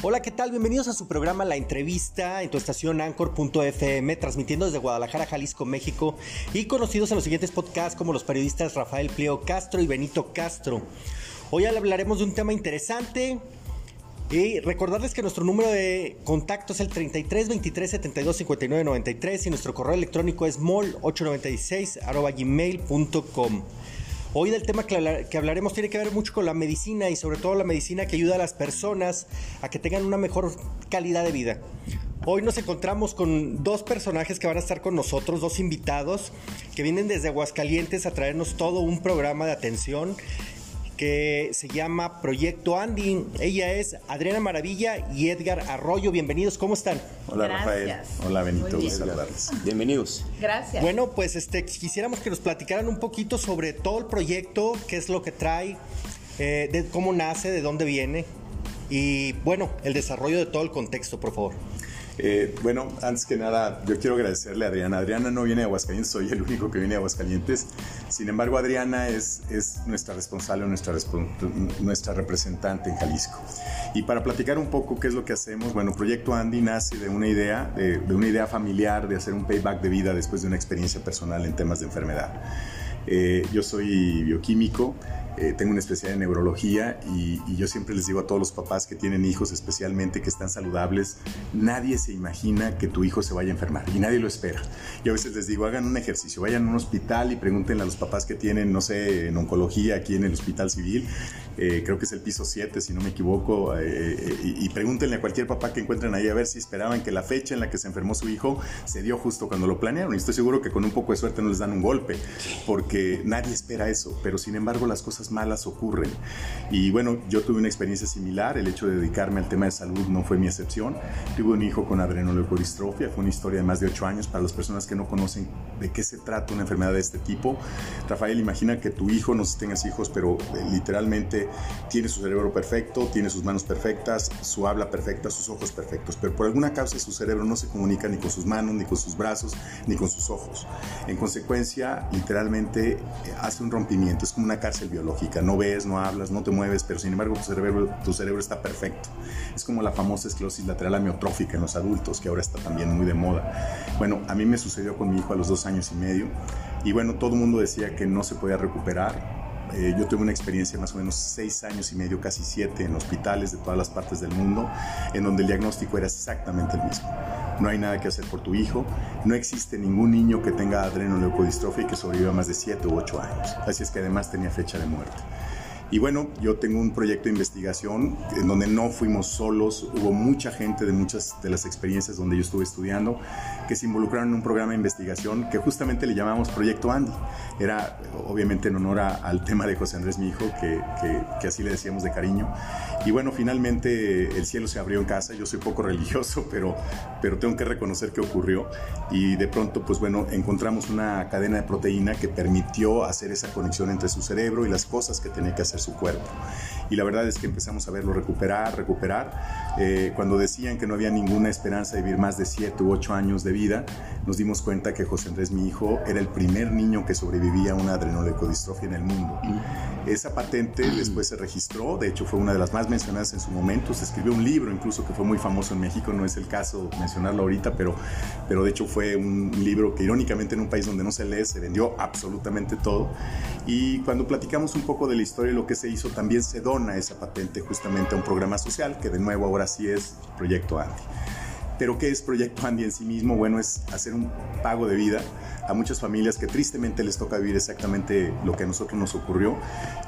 Hola, ¿qué tal? Bienvenidos a su programa La Entrevista en tu estación Anchor.fm, transmitiendo desde Guadalajara, Jalisco, México, y conocidos en los siguientes podcasts como los periodistas Rafael Pliego Castro y Benito Castro. Hoy hablaremos de un tema interesante. Y recordarles que nuestro número de contacto es el 33 23 72 59 93 y nuestro correo electrónico es mol896 gmail.com. Hoy del tema que hablaremos tiene que ver mucho con la medicina y sobre todo la medicina que ayuda a las personas a que tengan una mejor calidad de vida. Hoy nos encontramos con dos personajes que van a estar con nosotros, dos invitados que vienen desde Aguascalientes a traernos todo un programa de atención que se llama Proyecto Andy. Ella es Adriana Maravilla y Edgar Arroyo. Bienvenidos, ¿cómo están? Hola Rafael. Hola Benito. Bienvenidos. Gracias. Bueno, pues este, quisiéramos que nos platicaran un poquito sobre todo el proyecto, qué es lo que trae, eh, de cómo nace, de dónde viene y bueno, el desarrollo de todo el contexto, por favor. Eh, bueno, antes que nada, yo quiero agradecerle a Adriana. Adriana no viene de Aguascalientes, soy el único que viene de Aguascalientes. Sin embargo, Adriana es, es nuestra responsable, nuestra, nuestra representante en Jalisco. Y para platicar un poco qué es lo que hacemos, bueno, Proyecto Andy nace de una idea, de, de una idea familiar de hacer un payback de vida después de una experiencia personal en temas de enfermedad. Eh, yo soy bioquímico, eh, tengo una especialidad en neurología y, yo siempre les digo a todos los papás que tienen hijos especialmente que están saludables, nadie se imagina que tu hijo se vaya a enfermar y nadie lo espera. Y a veces les digo, hagan un ejercicio, vayan a un hospital y pregúntenle a los papás que tienen, no sé, en oncología aquí en el hospital civil, eh, creo que es el piso 7 si no me equivoco, y, y, pregúntenle a cualquier papá que encuentren ahí a ver si esperaban que la fecha en la que se enfermó su hijo se dio justo cuando lo planearon. Y estoy seguro que con un poco de suerte no les dan un golpe, porque nadie espera eso, pero sin embargo las cosas malas ocurren. Y bueno, yo tuve una experiencia similar, el hecho de dedicarme al tema de salud no fue mi excepción. Tuve un hijo con adrenoleucodistrofia, fue una historia de más de 8 años para las personas que no conocen de qué se trata una enfermedad de este tipo. Rafael, imagina que tu hijo, no sé si tengas hijos, pero eh, literalmente tiene su cerebro perfecto, tiene sus manos perfectas, su habla perfecta, sus ojos perfectos, pero por alguna causa su cerebro no se comunica ni con sus manos, ni con sus brazos, ni con sus ojos. En consecuencia, literalmente eh, hace un rompimiento, es como una cárcel biológica, no ves, no hablas, no te mueves, pero sin embargo tu cerebro, tu cerebro está perfecto. Es como la famosa esclerosis lateral amiotrófica en los adultos, que ahora está también muy de moda. Bueno, a mí me sucedió con mi hijo a los dos años y medio, y bueno, todo el mundo decía que no se podía recuperar, eh, yo tuve una experiencia más o menos seis años y medio, casi siete, en hospitales de todas las partes del mundo, en donde el diagnóstico era exactamente el mismo. No hay nada que hacer por tu hijo, no existe ningún niño que tenga adrenoleucodistrofia y que sobreviva más de siete u ocho años. Así es que además tenía fecha de muerte. Y bueno, yo tengo un proyecto de investigación en donde no fuimos solos, hubo mucha gente de muchas de las experiencias donde yo estuve estudiando que se involucraron en un programa de investigación que justamente le llamamos Proyecto Andy. Era obviamente en honor al tema de José Andrés, mi hijo, que, que, así le decíamos de cariño. Y bueno, finalmente el cielo se abrió en casa, yo soy poco religioso, pero, pero tengo que reconocer que ocurrió. Y de pronto, pues bueno, encontramos una cadena de proteína que permitió hacer esa conexión entre su cerebro y las cosas que tenía que hacer su cuerpo. Y la verdad es que empezamos a verlo recuperar, recuperar. Eh, cuando decían que no había ninguna esperanza de vivir más de 7 u 8 años de vida, nos dimos cuenta que José Andrés, mi hijo, era el primer niño que sobrevivía a una adrenoleucodistrofia en el mundo. Esa patente después se registró, de hecho fue una de las más mencionadas en su momento, se escribió un libro incluso que fue muy famoso en México, no es el caso mencionarlo ahorita, pero, pero de hecho fue un libro que irónicamente en un país donde no se lee se vendió absolutamente todo. Y cuando platicamos un poco de la historia y lo que se hizo, también se dona esa patente justamente a un programa social que de nuevo ahora sí es Proyecto Anti. Pero ¿qué es Proyecto Andy en sí mismo? Bueno, es hacer un pago de vida a muchas familias que tristemente les toca vivir exactamente lo que a nosotros nos ocurrió.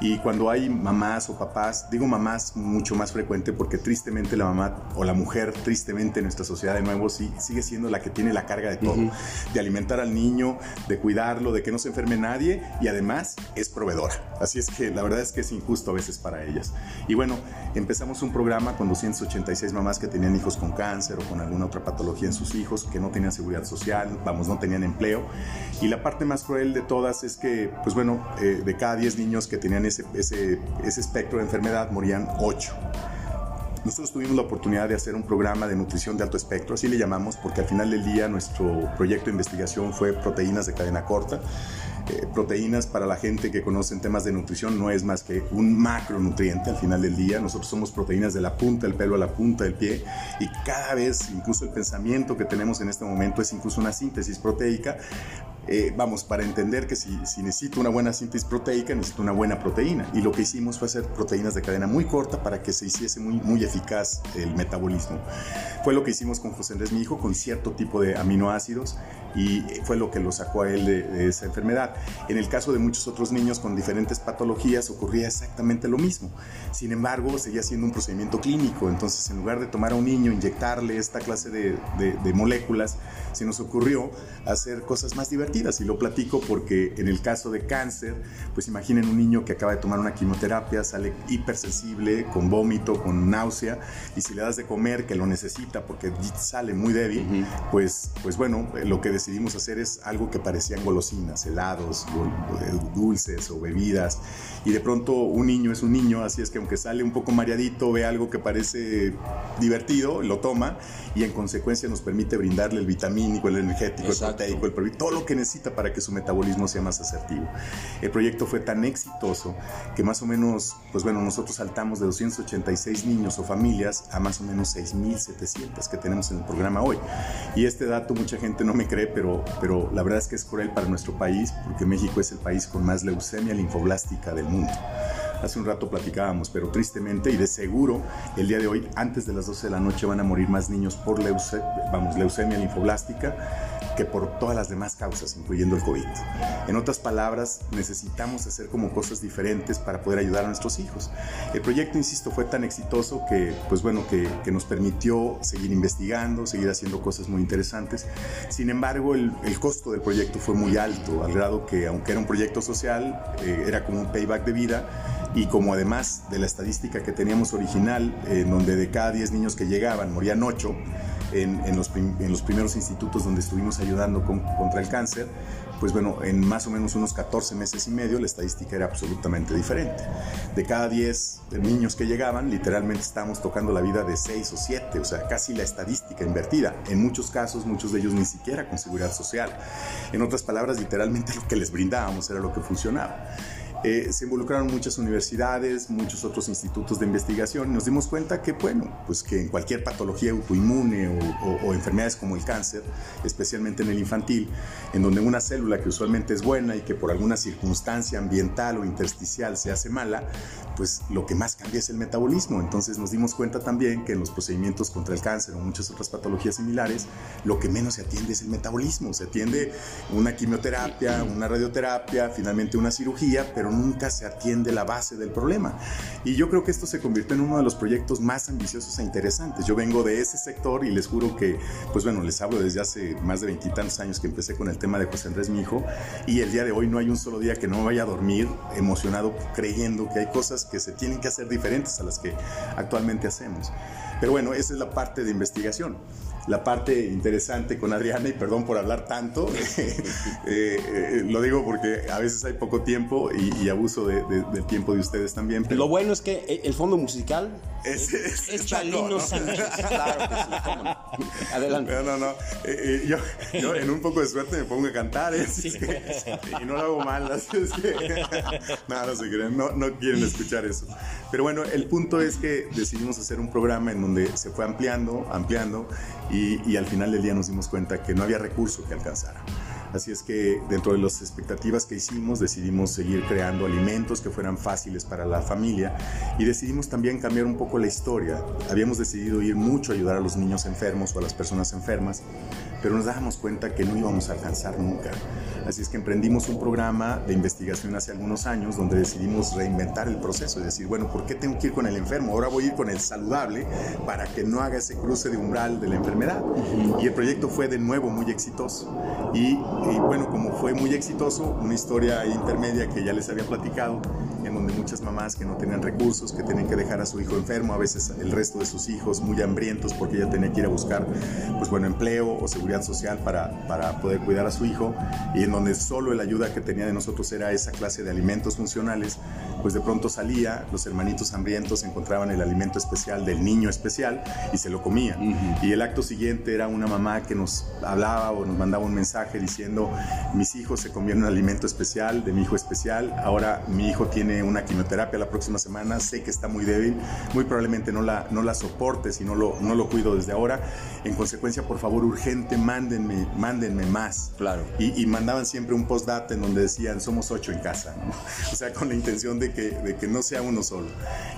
Y cuando hay mamás o papás, digo mamás mucho más frecuente porque tristemente la mamá o la mujer, tristemente en nuestra sociedad de nuevo, sí, sigue siendo la que tiene la carga de todo, de alimentar al niño, de cuidarlo, de que no se enferme nadie y además es proveedora. Así es que la verdad es que es injusto a veces para ellas. Y bueno, empezamos un programa con 286 mamás que tenían hijos con cáncer o con alguna otra patología en sus hijos, que no tenían seguridad social, vamos, no tenían empleo y la parte más cruel de todas es que, pues bueno, eh, de cada 10 niños que tenían ese, ese, ese espectro de enfermedad, morían 8. Nosotros tuvimos la oportunidad de hacer un programa de nutrición de alto espectro, así le llamamos, porque al final del día nuestro proyecto de investigación fue proteínas de cadena corta. Eh, proteínas para la gente que conoce temas de nutrición no es más que un macronutriente al final del día. Nosotros somos proteínas de la punta del pelo a la punta del pie y cada vez incluso el pensamiento que tenemos en este momento es incluso una síntesis proteica eh, vamos, para entender que si, necesito una buena síntesis proteica, necesito una buena proteína. Y lo que hicimos fue hacer proteínas de cadena muy corta para que se hiciese muy, muy eficaz el metabolismo. Fue lo que hicimos con José Andrés, mi hijo, con cierto tipo de aminoácidos y fue lo que lo sacó a él de, esa enfermedad. En el caso de muchos otros niños con diferentes patologías ocurría exactamente lo mismo. Sin embargo, seguía siendo un procedimiento clínico. Entonces, en lugar de tomar a un niño, inyectarle esta clase de, de moléculas, se nos ocurrió hacer cosas más divertidas y lo platico porque en el caso de cáncer, pues imaginen un niño que acaba de tomar una quimioterapia, sale hipersensible, con vómito, con náusea, y si le das de comer, que lo necesita porque sale muy débil, pues, pues bueno, lo que decidimos hacer es algo que parecían golosinas, helados, dulces o bebidas, y de pronto un niño es un niño, así es que aunque sale un poco mareadito, ve algo que parece divertido, lo toma, y en consecuencia nos permite brindarle el vitamínico, el energético, el proteico, el todo lo que necesita para que su metabolismo sea más asertivo. El proyecto fue tan exitoso que más o menos, pues bueno, nosotros saltamos de 286 niños o familias a más o menos 6.700 que tenemos en el programa hoy. Y este dato mucha gente no me cree, pero, pero la verdad es que es cruel para nuestro país porque México es el país con más leucemia linfoblástica del mundo. Hace un rato platicábamos, pero tristemente y de seguro el día de hoy, antes de las 12 de la noche, van a morir más niños por leucemia, vamos, leucemia linfoblástica que por todas las demás causas, incluyendo el COVID. En otras palabras, necesitamos hacer como cosas diferentes para poder ayudar a nuestros hijos. El proyecto, insisto, fue tan exitoso que, pues bueno, que, nos permitió seguir investigando, seguir haciendo cosas muy interesantes. Sin embargo, el, el, costo del proyecto fue muy alto, al grado que, aunque era un proyecto social, eh, era como un payback de vida y como además de la estadística que teníamos original, en donde de cada 10 niños que llegaban morían 8, en, los, en los, primeros institutos donde estuvimos ayudando contra el cáncer, pues bueno, en más o menos unos 14 meses y medio la estadística era absolutamente diferente. De cada 10 niños que llegaban, literalmente estábamos tocando la vida de 6 o 7, o sea, casi la estadística invertida. En muchos casos, muchos de ellos ni siquiera con seguridad social. En otras palabras, literalmente lo que les brindábamos era lo que funcionaba. Eh, se involucraron muchas universidades, muchos otros institutos de investigación y nos dimos cuenta que, bueno, pues que en cualquier patología autoinmune o, enfermedades como el cáncer, especialmente en el infantil, en donde una célula que usualmente es buena y que por alguna circunstancia ambiental o intersticial se hace mala, pues lo que más cambia es el metabolismo. Entonces nos dimos cuenta también que en los procedimientos contra el cáncer o muchas otras patologías similares, lo que menos se atiende es el metabolismo. Se atiende una quimioterapia, una radioterapia, finalmente una cirugía, pero nunca se atiende la base del problema. Y yo creo que esto se convirtió en uno de los proyectos más ambiciosos e interesantes. Yo vengo de ese sector y les juro que, pues bueno, les hablo desde hace más de veintitantos años que empecé con el tema de José Andrés, mi hijo, y el día de hoy no hay un solo día que no me vaya a dormir emocionado creyendo que hay cosas que se tienen que hacer diferentes a las que actualmente hacemos. Pero bueno, esa es la parte de investigación la parte interesante con Adriana, y perdón por hablar tanto, eh, eh, lo digo porque a veces hay poco tiempo y, abuso del tiempo de ustedes también. Lo bueno es que el fondo musical es, es, Chalino Sánchez. Claro que sí, Adelante. No, no, no. Eh, yo, yo, en un poco de suerte me pongo a cantar y no lo hago mal. Así es que, no, no se creen, no, no quieren escuchar eso. Pero bueno, el punto es que decidimos hacer un programa en donde se fue ampliando, ampliando y, al final del día nos dimos cuenta que no había recurso que alcanzara. Así es que dentro de las expectativas que hicimos decidimos seguir creando alimentos que fueran fáciles para la familia y decidimos también cambiar un poco la historia. Habíamos decidido ir mucho a ayudar a los niños enfermos o a las personas enfermas, pero nos dábamos cuenta que no íbamos a alcanzar nunca. Así es que emprendimos un programa de investigación hace algunos años donde decidimos reinventar el proceso y decir, bueno, ¿por qué tengo que ir con el enfermo? Ahora voy a ir con el saludable para que no haga ese cruce de umbral de la enfermedad. Y el proyecto fue de nuevo muy exitoso. Y, y bueno, como fue muy exitoso, una historia intermedia que ya les había platicado, en donde muchas mamás que no tenían recursos, que tenían que dejar a su hijo enfermo, a veces el resto de sus hijos muy hambrientos porque ella tenía que ir a buscar, pues bueno, empleo o seguridad social para, para poder cuidar a su hijo, y en donde solo la ayuda que tenía de nosotros era esa clase de alimentos funcionales, pues de pronto salía, los hermanitos hambrientos encontraban el alimento especial del niño especial y se lo comían. Y el acto siguiente era una mamá que nos hablaba o nos mandaba un mensaje diciendo, diciendo, mis hijos se comieron un alimento especial, de mi hijo especial, ahora mi hijo tiene una quimioterapia la próxima semana, sé que está muy débil, muy probablemente no la, no la soporte si no lo, no lo cuido desde ahora, en consecuencia, por favor, urgente, mándenme, mándenme más. Claro. Y, mandaban siempre un postdata en donde decían, somos ocho en casa, o sea, con la intención de que, de que no sea uno solo.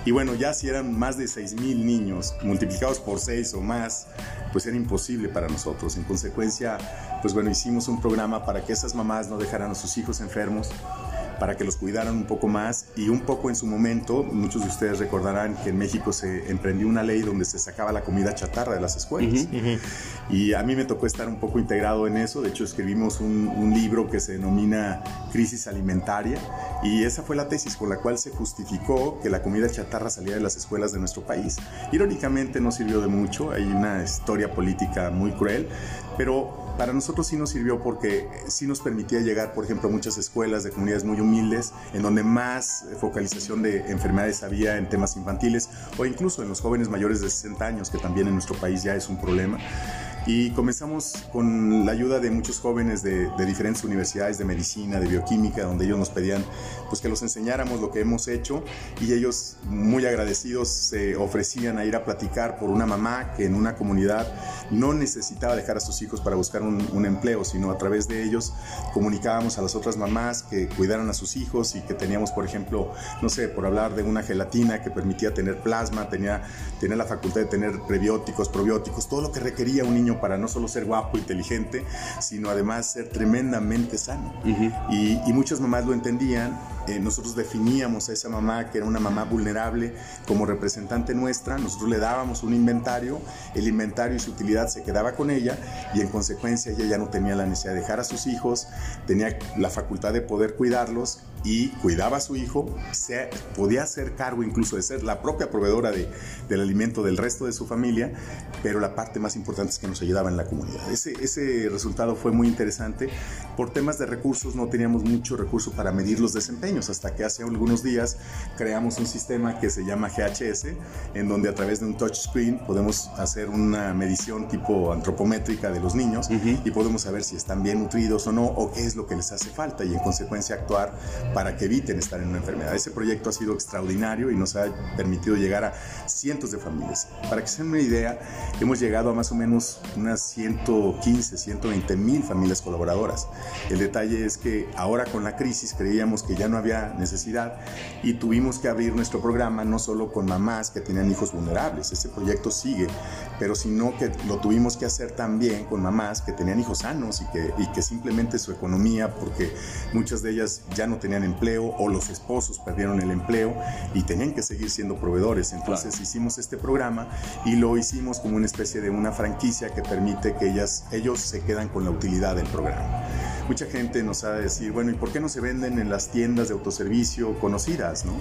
Y bueno, ya si eran más de seis mil niños, multiplicados por seis o más, pues era imposible para nosotros. En consecuencia, pues bueno, hicimos un programa para que esas mamás no dejaran a sus hijos enfermos para que los cuidaran un poco más. Y un poco en su momento, muchos de ustedes recordarán que en México se emprendió una ley donde se sacaba la comida chatarra de las escuelas. Y a mí me tocó estar un poco integrado en eso, de hecho escribimos un, un libro que se denomina Crisis Alimentaria. Y esa fue la tesis con la cual se justificó que la comida chatarra salía de las escuelas de nuestro país. Irónicamente no sirvió de mucho, hay una historia política muy cruel, pero para nosotros sí nos sirvió porque sí nos permitía llegar, por ejemplo, a muchas escuelas de comunidades muy humildes, en donde más focalización de enfermedades había en temas infantiles o incluso en los jóvenes mayores de 60 años, que también en nuestro país ya es un problema. Y comenzamos con la ayuda de muchos jóvenes de, diferentes universidades de medicina, de bioquímica, donde ellos nos pedían pues que los enseñáramos lo que hemos hecho. Y ellos muy agradecidos se ofrecían a ir a platicar por una mamá que en una comunidad no necesitaba dejar a sus hijos para buscar un, un empleo, sino a través de ellos comunicábamos a las otras mamás que cuidaran a sus hijos y que teníamos, por ejemplo, no sé, por hablar de una gelatina que permitía tener plasma, tenía, tenía la facultad de tener prebióticos, probióticos, todo lo que requería un niño para no solo ser guapo, inteligente, sino además ser tremendamente sano. y, y, muchas mamás lo entendían. Eh, nosotros definíamos a esa mamá que era una mamá vulnerable como representante nuestra. Nosotros le dábamos un inventario, el inventario y su utilidad se quedaba con ella y en consecuencia ella ya no tenía la necesidad de dejar a sus hijos, tenía la facultad de poder cuidarlos y cuidaba a su hijo, se, podía hacer cargo incluso de ser la propia proveedora de, del alimento del resto de su familia, pero la parte más importante es que nos ayudaba en la comunidad. Ese, ese resultado fue muy interesante. Por temas de recursos no teníamos mucho recurso para medir los desempeños, hasta que hace algunos días creamos un sistema que se llama GHS, en donde a través de un touchscreen podemos hacer una medición tipo antropométrica de los niños y podemos saber si están bien nutridos o no, o qué es lo que les hace falta y en consecuencia actuar para que eviten estar en una enfermedad. Ese proyecto ha sido extraordinario y nos ha permitido llegar a cientos de familias. Para que se den una idea, hemos llegado a más o menos unas 115, 120 mil familias colaboradoras. El detalle es que ahora con la crisis creíamos que ya no había necesidad y tuvimos que abrir nuestro programa no solo con mamás que tenían hijos vulnerables, ese proyecto sigue, pero sino que lo tuvimos que hacer también con mamás que tenían hijos sanos y que, y que simplemente su economía, porque muchas de ellas ya no tenían empleo o los esposos perdieron el empleo y tenían que seguir siendo proveedores. Entonces hicimos este programa y lo hicimos como una especie de una franquicia que permite que ellas, ellos se quedan con la utilidad del programa. Mucha gente nos ha de decir, bueno, ¿y por qué no se venden en las tiendas de autoservicio conocidas? ¿no?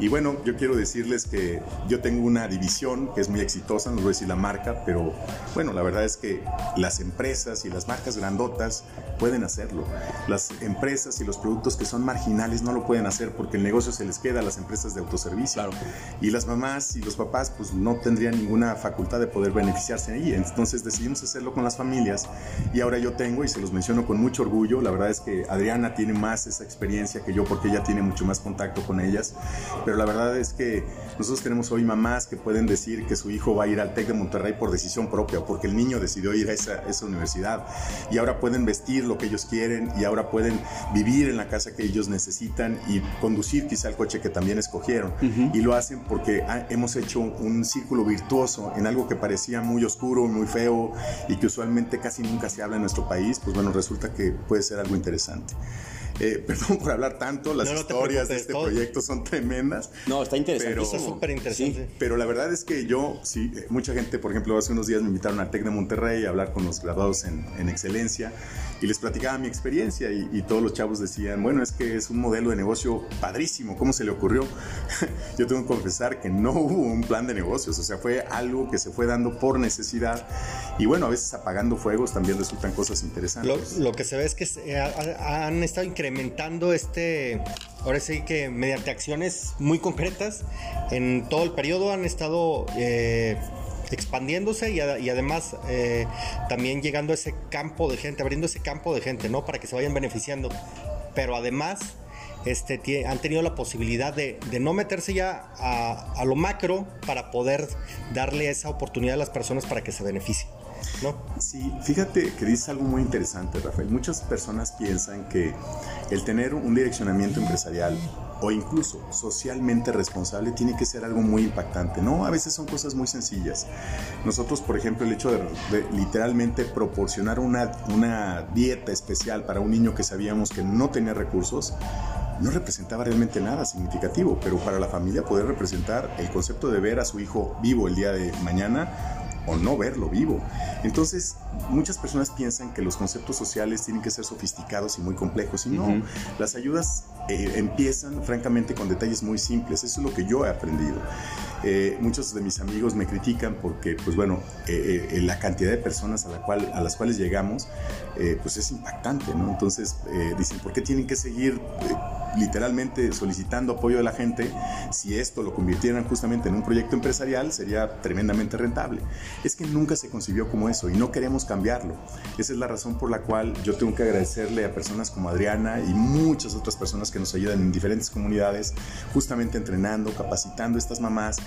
Y bueno, yo quiero decirles que yo tengo una división que es muy exitosa, no voy a decir la marca, pero bueno, la verdad es que las empresas y las marcas grandotas pueden hacerlo. Las empresas y los productos que son marginales no lo pueden hacer porque el negocio se les queda a las empresas de autoservicio. Y las mamás y los papás pues no tendrían ninguna facultad de poder beneficiarse ahí. Entonces decidimos hacerlo con las familias y ahora yo tengo y se los menciono con mucho orgullo. La verdad es que Adriana tiene más esa experiencia que yo porque ella tiene mucho más contacto con ellas pero la verdad es que nosotros tenemos hoy mamás que pueden decir que su hijo va a ir al TEC de Monterrey por decisión propia, porque el niño decidió ir a esa, esa universidad, y ahora pueden vestir lo que ellos quieren, y ahora pueden vivir en la casa que ellos necesitan y conducir quizá el coche que también escogieron, y lo hacen porque hemos hecho un círculo virtuoso en algo que parecía muy oscuro, muy feo, y que usualmente casi nunca se habla en nuestro país, pues bueno, resulta que puede ser algo interesante. Eh, perdón por hablar tanto, las historias de este proyecto son tremendas. No, está interesante. Pero, súper interesante. pero la verdad es que yo, sí, eh, mucha gente, por ejemplo, hace unos días me invitaron al TEC de Monterrey a hablar con los graduados en, en excelencia y les platicaba mi experiencia y, todos los chavos decían, bueno, es que es un modelo de negocio padrísimo, ¿cómo se le ocurrió? Yo tengo que confesar que no hubo un plan de negocios, o sea, fue algo que se fue dando por necesidad y bueno, a veces apagando fuegos también resultan cosas interesantes. Lo, que se ve es que han estado incrementando este, ahora sí que mediante acciones muy concretas, en todo el periodo han estado... Eh, expandiéndose y, además eh, también llegando a ese campo de gente, abriendo ese campo de gente, ¿no? Para que se vayan beneficiando. Pero además este, han tenido la posibilidad de, no meterse ya a, lo macro para poder darle esa oportunidad a las personas para que se beneficien. ¿No? Sí, fíjate que dices algo muy interesante, Rafael. Muchas personas piensan que el tener un direccionamiento empresarial o incluso socialmente responsable tiene que ser algo muy impactante. No, a veces son cosas muy sencillas. Nosotros, por ejemplo, el hecho de, literalmente proporcionar una, una dieta especial para un niño que sabíamos que no tenía recursos, no representaba realmente nada significativo, pero para la familia poder representar el concepto de ver a su hijo vivo el día de mañana o no verlo vivo. Entonces, muchas personas piensan que los conceptos sociales tienen que ser sofisticados y muy complejos, y no, las ayudas eh, empiezan francamente con detalles muy simples, eso es lo que yo he aprendido. Eh, muchos de mis amigos me critican porque, pues bueno, eh, la cantidad de personas a, la cual, a las cuales llegamos, pues es impactante, ¿no? Entonces, dicen, ¿por qué tienen que seguir literalmente solicitando apoyo de la gente, si esto lo convirtieran justamente en un proyecto empresarial, sería tremendamente rentable. Es que nunca se concibió como eso y no queremos cambiarlo. Esa es la razón por la cual yo tengo que agradecerle a personas como Adriana y muchas otras personas que nos ayudan en diferentes comunidades, justamente entrenando, capacitando a estas mamás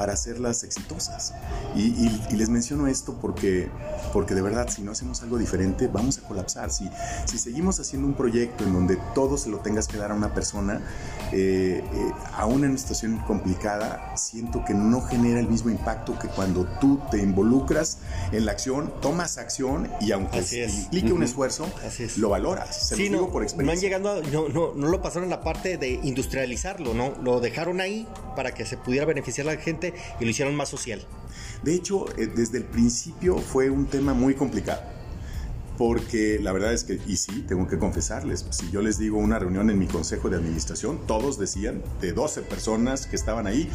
para hacerlas exitosas. Y, les menciono esto porque, porque de verdad, si no hacemos algo diferente, vamos a colapsar. Si, si seguimos haciendo un proyecto en donde todo se lo tengas que dar a una persona, eh, eh, aún en una situación complicada, siento que no genera el mismo impacto que cuando tú te involucras en la acción, tomas acción y aunque implique un esfuerzo, lo valoras. Se sí, no, por experiencia. No llegando, no, no, lo pasaron la parte de industrializarlo, ¿no? Lo dejaron ahí para que se pudiera beneficiar la gente y lo hicieron más social. De hecho, eh, desde el principio fue un tema muy complicado. Porque la verdad es que, y sí, tengo que confesarles, si yo les digo una reunión en mi consejo de administración, todos decían, de 12 personas que estaban ahí,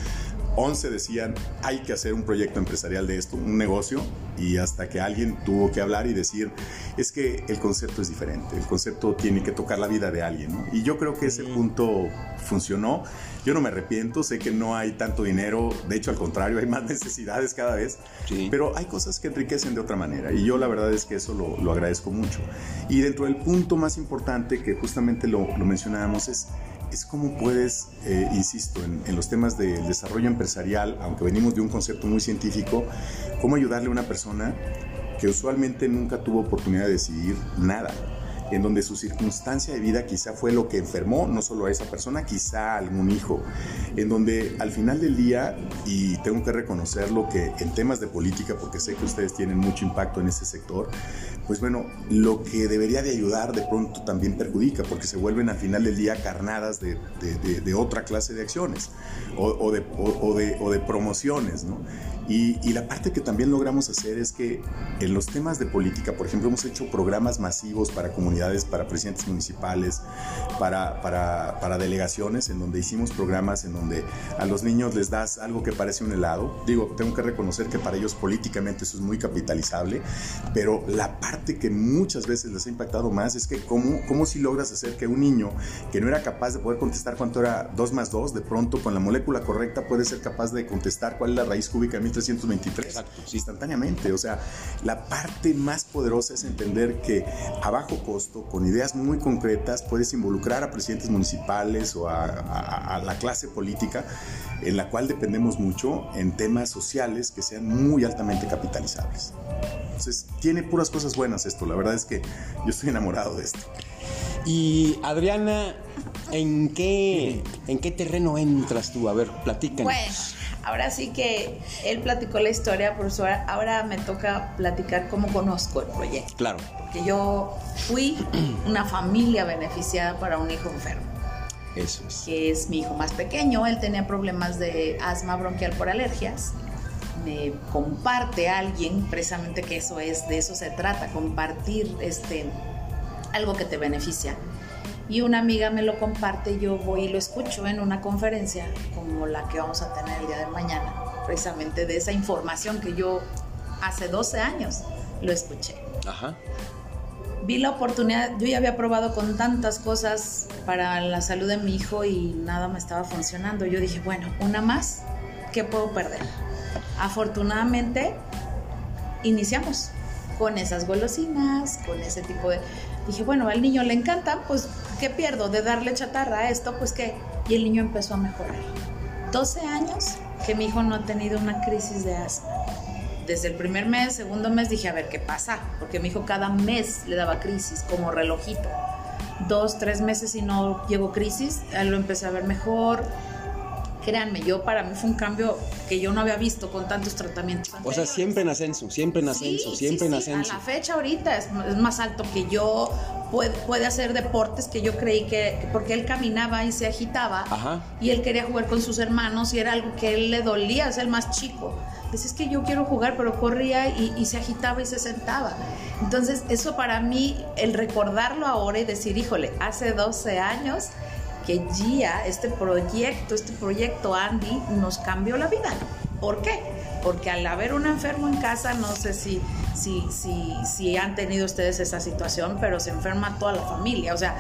11 decían, hay que hacer un proyecto empresarial de esto, un negocio, y hasta que alguien tuvo que hablar y decir, es que el concepto es diferente, el concepto tiene que tocar la vida de alguien, Y yo creo que ese punto funcionó. Yo no me arrepiento, sé que no hay tanto dinero, de hecho al contrario, hay más necesidades cada vez, pero hay cosas que enriquecen de otra manera y yo la verdad es que eso lo, agradezco mucho. Y dentro del punto más importante que justamente lo, lo mencionábamos es es cómo puedes, eh, insisto, en, los temas del desarrollo empresarial, aunque venimos de un concepto muy científico, cómo ayudarle a una persona que usualmente nunca tuvo oportunidad de decidir nada en donde su circunstancia de vida quizá fue lo que enfermó no solo a esa persona, quizá a algún hijo, en donde al final del día, y tengo que reconocerlo que en temas de política, porque sé que ustedes tienen mucho impacto en ese sector, pues bueno, lo que debería de ayudar de pronto también perjudica, porque se vuelven al final del día carnadas de, otra clase de acciones o, de, promociones, ¿no? Y, y, la parte que también logramos hacer es que en los temas de política, por ejemplo, hemos hecho programas masivos para comunidades, para presidentes municipales, para, para, para, delegaciones, en donde hicimos programas en donde a los niños les das algo que parece un helado. Digo, tengo que reconocer que para ellos políticamente eso es muy capitalizable, pero la parte que muchas veces les ha impactado más es que cómo, cómo si logras hacer que un niño que no era capaz de poder contestar cuánto era 2 más 2, de pronto con la molécula correcta puede ser capaz de contestar cuál es la raíz cúbica de 323 instantáneamente. O sea, la parte más poderosa es entender que a bajo costo, con ideas muy concretas, puedes involucrar a presidentes municipales o a, la clase política en la cual dependemos mucho en temas sociales que sean muy altamente capitalizables. Entonces, tiene puras cosas buenas esto. La verdad es que yo estoy enamorado de esto. Y Adriana, ¿en qué, en qué terreno entras tú? A ver, platícanos. Bueno ahora sí que él platicó la historia, profesor. Ahora me toca platicar cómo conozco el proyecto. Claro. Porque yo fui una familia beneficiada para un hijo enfermo. Eso es. Que es mi hijo más pequeño. Él tenía problemas de asma bronquial por alergias. Me comparte alguien, precisamente que eso es, de eso se trata, compartir este, algo que te beneficia y una amiga me lo comparte, yo voy y lo escucho en una conferencia como la que vamos a tener el día de mañana, precisamente de esa información que yo hace 12 años lo escuché. Ajá. Vi la oportunidad, yo ya había probado con tantas cosas para la salud de mi hijo y nada me estaba funcionando. Yo dije, bueno, una más, ¿qué puedo perder? afortunadamente iniciamos con esas golosinas, con ese tipo de... Dije, bueno, al niño le encanta, pues, ¿qué pierdo de darle chatarra a esto? Pues, ¿qué? Y el niño empezó a mejorar. 12 años que mi hijo no ha tenido una crisis de asma. Desde el primer mes, segundo mes, dije, a ver, ¿qué pasa? Porque mi hijo cada mes le daba crisis, como relojito. Dos, tres meses y no llegó crisis, lo empecé a ver mejor, créanme, yo para mí fue un cambio que yo no había visto con tantos tratamientos. O sea, siempre en ascenso, siempre en ascenso, siempre en ascenso. A la fecha ahorita es, más alto que yo, puede, puede, hacer deportes que yo creí que, porque él caminaba y se agitaba y él quería jugar con sus hermanos y era algo que él le dolía, es el más chico. Dice, es que yo quiero jugar, pero corría y, y se agitaba y se sentaba. Entonces, eso para mí, el recordarlo ahora y decir, híjole, hace 12 años que GIA, este proyecto, este proyecto Andy, nos cambió la vida. ¿Por qué? Porque al haber un enfermo en casa, no sé si, si, si, si han tenido ustedes esa situación, pero se enferma toda la familia. O sea,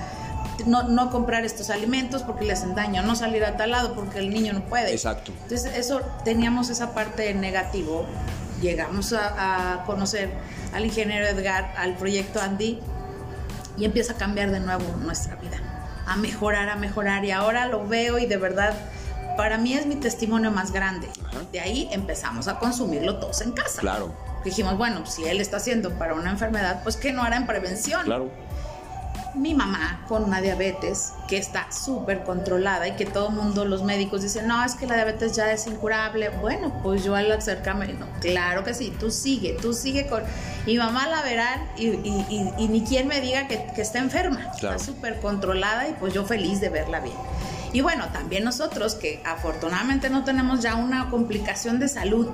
no, no, comprar estos alimentos porque le hacen daño, no salir a tal lado porque el niño no puede. Exacto. Entonces, eso teníamos esa parte negativo. Llegamos a, a conocer al ingeniero Edgar, al proyecto Andy, y empieza a cambiar de nuevo nuestra vida a mejorar, a mejorar. Y ahora lo veo y de verdad, para mí es mi testimonio más grande. De ahí empezamos a consumirlo todos en casa. Claro. Dijimos, bueno, si él está haciendo para una enfermedad, pues ¿qué no hará en prevención? Claro mi mamá con una diabetes que está súper controlada y que todo el mundo, los médicos dicen, no, es que la diabetes ya es incurable. Bueno, pues yo al acercarme, no, claro que sí, tú sigue, tú sigue con... Mi mamá la verán y, ni quien me diga que, está enferma. Está súper controlada y pues yo feliz de verla bien. Y bueno, también nosotros que afortunadamente no tenemos ya una complicación de salud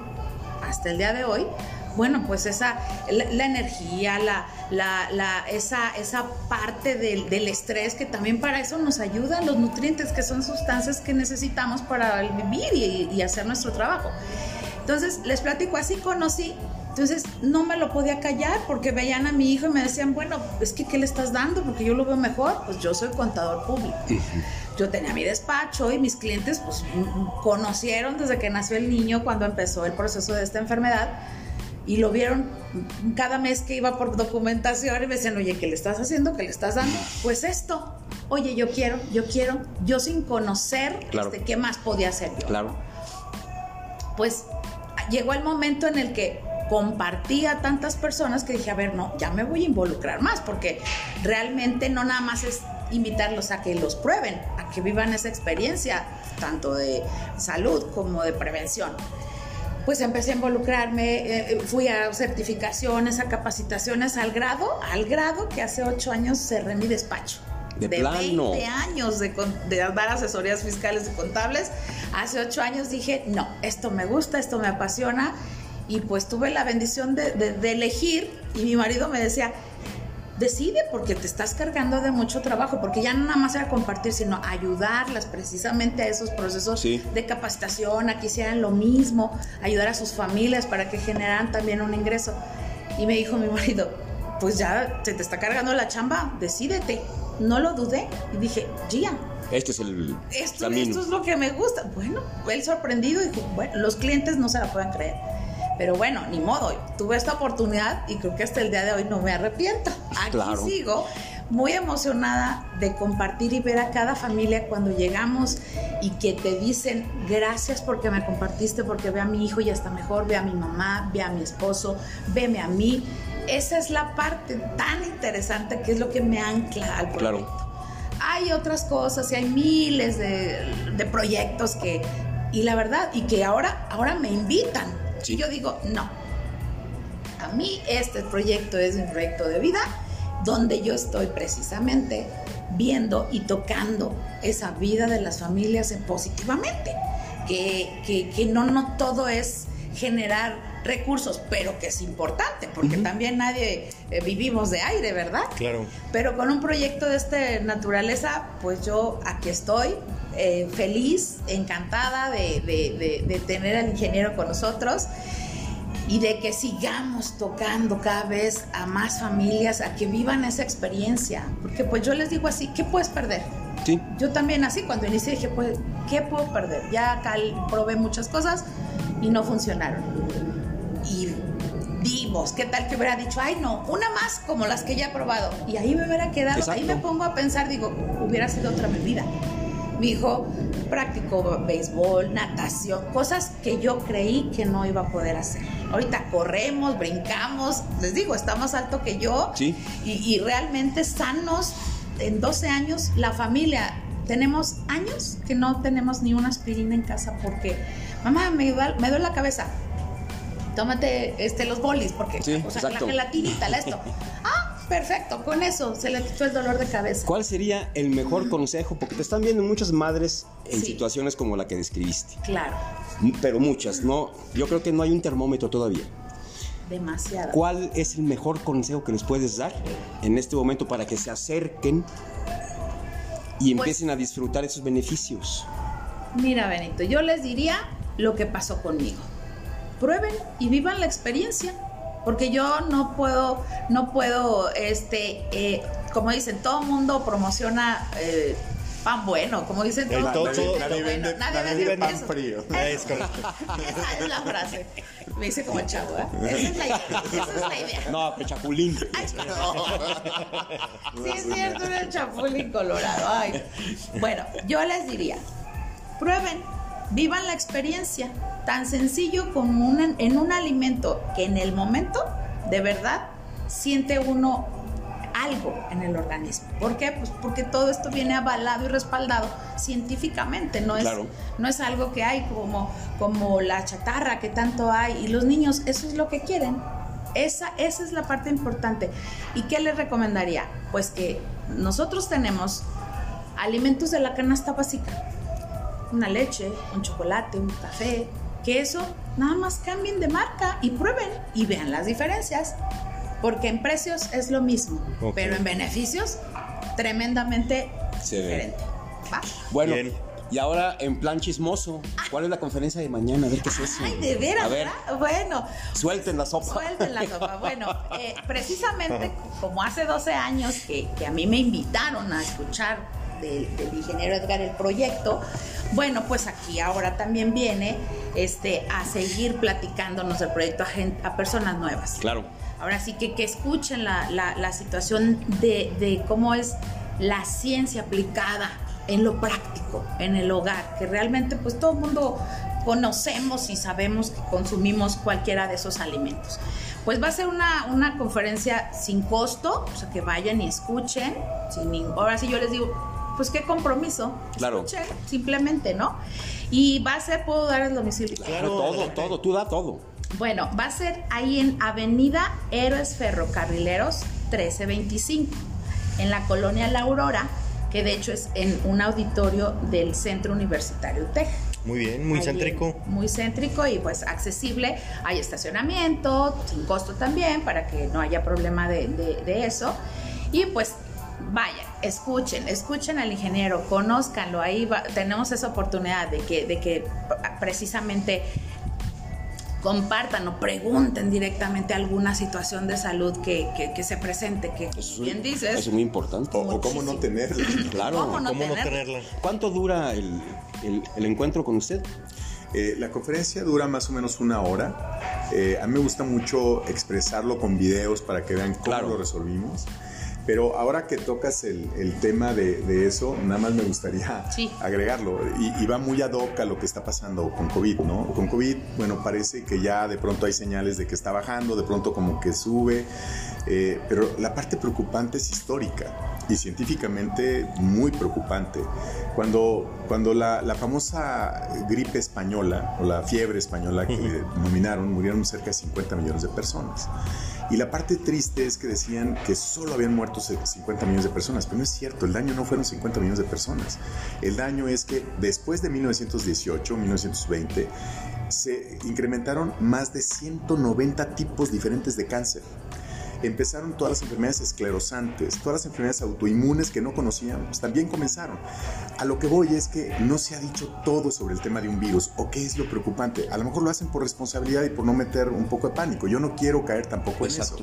hasta el día de hoy, bueno, pues esa, la, energía, la, la, esa, esa parte del, del, estrés que también para eso nos ayudan los nutrientes, que son sustancias que necesitamos para vivir y, y hacer nuestro trabajo. Entonces, les platico, así conocí entonces no me lo podía callar porque veían a mi hijo y me decían, bueno, es que ¿qué le estás dando? Porque yo lo veo mejor. Pues yo soy contador público. Yo tenía mi despacho y mis clientes pues conocieron desde que nació el niño cuando empezó el proceso de esta enfermedad y lo vieron cada mes que iba por documentación y me decían, oye, ¿qué le estás haciendo? ¿Qué le estás dando? Pues esto. Oye, yo quiero, yo quiero, yo sin conocer este, qué más podía hacer yo. Claro. Pues llegó el momento en el que compartí a tantas personas que dije, a ver, no, ya me voy a involucrar más, porque realmente no nada más es invitarlos a que los prueben, a que vivan esa experiencia, tanto de salud como de prevención pues empecé a involucrarme, eh, eh, fui a certificaciones, a capacitaciones al grado, al grado que hace ocho años cerré mi despacho. De, plano. 20 años de, dar asesorías fiscales y contables. Hace ocho años dije, no, esto me gusta, esto me apasiona. Y pues tuve la bendición de, de elegir y mi marido me decía, decide porque te estás cargando de mucho trabajo, porque ya no nada más era compartir, sino ayudarlas precisamente a esos procesos de capacitación, a que hicieran lo mismo, ayudar a sus familias para que generaran también un ingreso. Y me dijo mi marido, pues ya se te está cargando la chamba, decídete. No lo dudé y dije, Gia. Este es el esto, camino. Esto es lo que me gusta. Bueno, él sorprendido dijo, bueno, los clientes no se la pueden creer pero bueno, ni modo, tuve esta oportunidad y creo que hasta el día de hoy no me arrepiento. Aquí sigo muy emocionada de compartir y ver a cada familia cuando llegamos y que te dicen gracias porque me compartiste, porque ve a mi hijo y está mejor, ve a mi mamá, ve a mi esposo, veme a mí. Esa es la parte tan interesante que es lo que me ancla al proyecto. Hay otras cosas y hay miles de, de proyectos que, y la verdad, y que ahora, ahora me invitan y yo digo, no. A mí este proyecto es un proyecto de vida donde yo estoy precisamente viendo y tocando esa vida de las familias positivamente. Que, que, no, no todo es generar recursos, pero que es importante, porque también nadie eh, vivimos de aire, ¿verdad? Claro. Pero con un proyecto de esta naturaleza, pues yo aquí estoy, eh, feliz, encantada de, tener al ingeniero con nosotros y de que sigamos tocando cada vez a más familias a que vivan esa experiencia. Porque pues yo les digo así, ¿qué puedes perder? Sí. Yo también así, cuando inicié dije, pues, ¿qué puedo perder? Ya acá probé muchas cosas, y no funcionaron. Y dimos, ¿qué tal que hubiera dicho, ay no, una más como las que ya he probado? Y ahí me hubiera quedado, ahí me pongo a pensar, digo, hubiera sido otra mi vida. Mi hijo practicó béisbol, natación, cosas que yo creí que no iba a poder hacer. Ahorita corremos, brincamos, les digo, está más alto que yo. Sí. Y, y realmente sanos, en 12 años, la familia, tenemos años que no tenemos ni una aspirina en casa porque, mamá, me me duele la cabeza. Tómate este, los bolis, porque Sí, o sea, exacto. la gelatinita, la esto. Ah, perfecto, con eso se le quitó el dolor de cabeza. ¿Cuál sería el mejor consejo? Porque te están viendo muchas madres en Sí. situaciones como la que describiste. Claro, Pero muchas, no. Yo creo que no hay un termómetro todavía. demasiado. ¿Cuál es el mejor consejo que les puedes dar en este momento para que se acerquen y Pues- empiecen a disfrutar esos beneficios? Mira, Benito, yo les diría lo que pasó conmigo. Prueben y vivan la experiencia. Porque yo no puedo, no puedo, este, eh, como dicen, todo el mundo promociona eh, pan bueno, como dicen El todo, todo- nadie bueno. vende- Nadie nadie vende vende pan eso. frío. Es correcto. Esa es la frase. Me dice como el chavo, ¿eh? Esa es la idea. Esa es la idea. No, pechapulín. Ay, Sí, es cierto, era el chapulín colorado. Ay. Bueno, yo les diría, prueben, vivan la experiencia. Tan sencillo como un- en un alimento que en el momento, de verdad, siente uno algo en el organismo. ¿Por qué? Pues porque todo esto viene avalado y respaldado científicamente, no es, Claro. no es algo que hay como, como la chatarra que tanto hay. Y los niños, eso es lo que quieren. Esa, esa es la parte importante. ¿Y qué les recomendaría? Pues que nosotros tenemos alimentos de la canasta básica. Una leche, un chocolate, un café. Que eso nada más cambien de marca y prueben y vean las diferencias. Porque en precios es lo mismo, pero en beneficios tremendamente Se diferente. ¿Va? Bueno, Bien. y ahora en plan chismoso, ¿cuál es la conferencia de mañana? A ver qué es eso. Ay, de veras, ¿verdad? Bueno, suelten la sopa. Suelten la sopa. Bueno, eh, precisamente como hace 12 años que, que a mí me invitaron a escuchar del, del ingeniero Edgar el proyecto, bueno, pues aquí ahora también viene este, a seguir platicándonos del proyecto a, gen- a personas nuevas. Claro. Ahora sí que, que escuchen la, la- la situación de, de cómo es la ciencia aplicada en lo práctico, en el hogar, que realmente pues todo el mundo conocemos y sabemos que consumimos cualquiera de esos alimentos. Pues va a ser una, una conferencia sin costo, o sea que vayan y escuchen, sin ahora sí yo les digo, pues qué compromiso, Claro. escuchen simplemente, ¿no? Y va a ser, puedo dar el domicilio. Claro, todo, todo, tú da todo. Bueno, va a ser ahí en Avenida Héroes Ferrocarrileros 1325, en la colonia La Aurora, que de hecho es en un auditorio del Centro Universitario TEC. Muy bien, muy Ahí céntrico. Muy céntrico y pues accesible. Hay estacionamiento, sin costo también, para que no haya problema de, de- de eso. Y pues vayan, escuchen, escuchen al ingeniero, conózcanlo. Ahí va- tenemos esa oportunidad de que, de que precisamente compartan o pregunten directamente alguna situación de salud que, que- que se presente, que Eso es, bien eso dices. es muy importante. O, o cómo no tenerla. Claro. ¿Cómo no ¿Cómo no tenerla? tenerla? ¿Cuánto dura el, el- el encuentro con usted? Eh, la conferencia dura más o menos una hora. Eh, a mí me gusta mucho expresarlo con videos para que vean cómo Claro. lo resolvimos. Pero ahora que tocas el, el tema de, de eso, nada más me gustaría Sí. agregarlo. Y, y va muy ad hoc a lo que está pasando con COVID, ¿no? Con COVID, bueno, parece que ya de pronto hay señales de que está bajando, de pronto como que sube. eh, pero la parte preocupante es histórica y científicamente muy preocupante. Cuando, cuando la, la famosa gripe española o la fiebre española que le denominaron, murieron cerca de 50 millones de personas. Y la parte triste es que decían que solo habían muerto 50 millones de personas, pero no es cierto, el daño no fueron 50 millones de personas. El daño es que después de 1918, 1920, se incrementaron más de 190 tipos diferentes de cáncer. Empezaron todas las enfermedades esclerosantes, todas las enfermedades autoinmunes que no conocíamos, también comenzaron. A lo que voy es que no se ha dicho todo sobre el tema de un virus o qué es lo preocupante. A lo mejor lo hacen por responsabilidad y por no meter un poco de pánico. Yo no quiero caer tampoco en eso.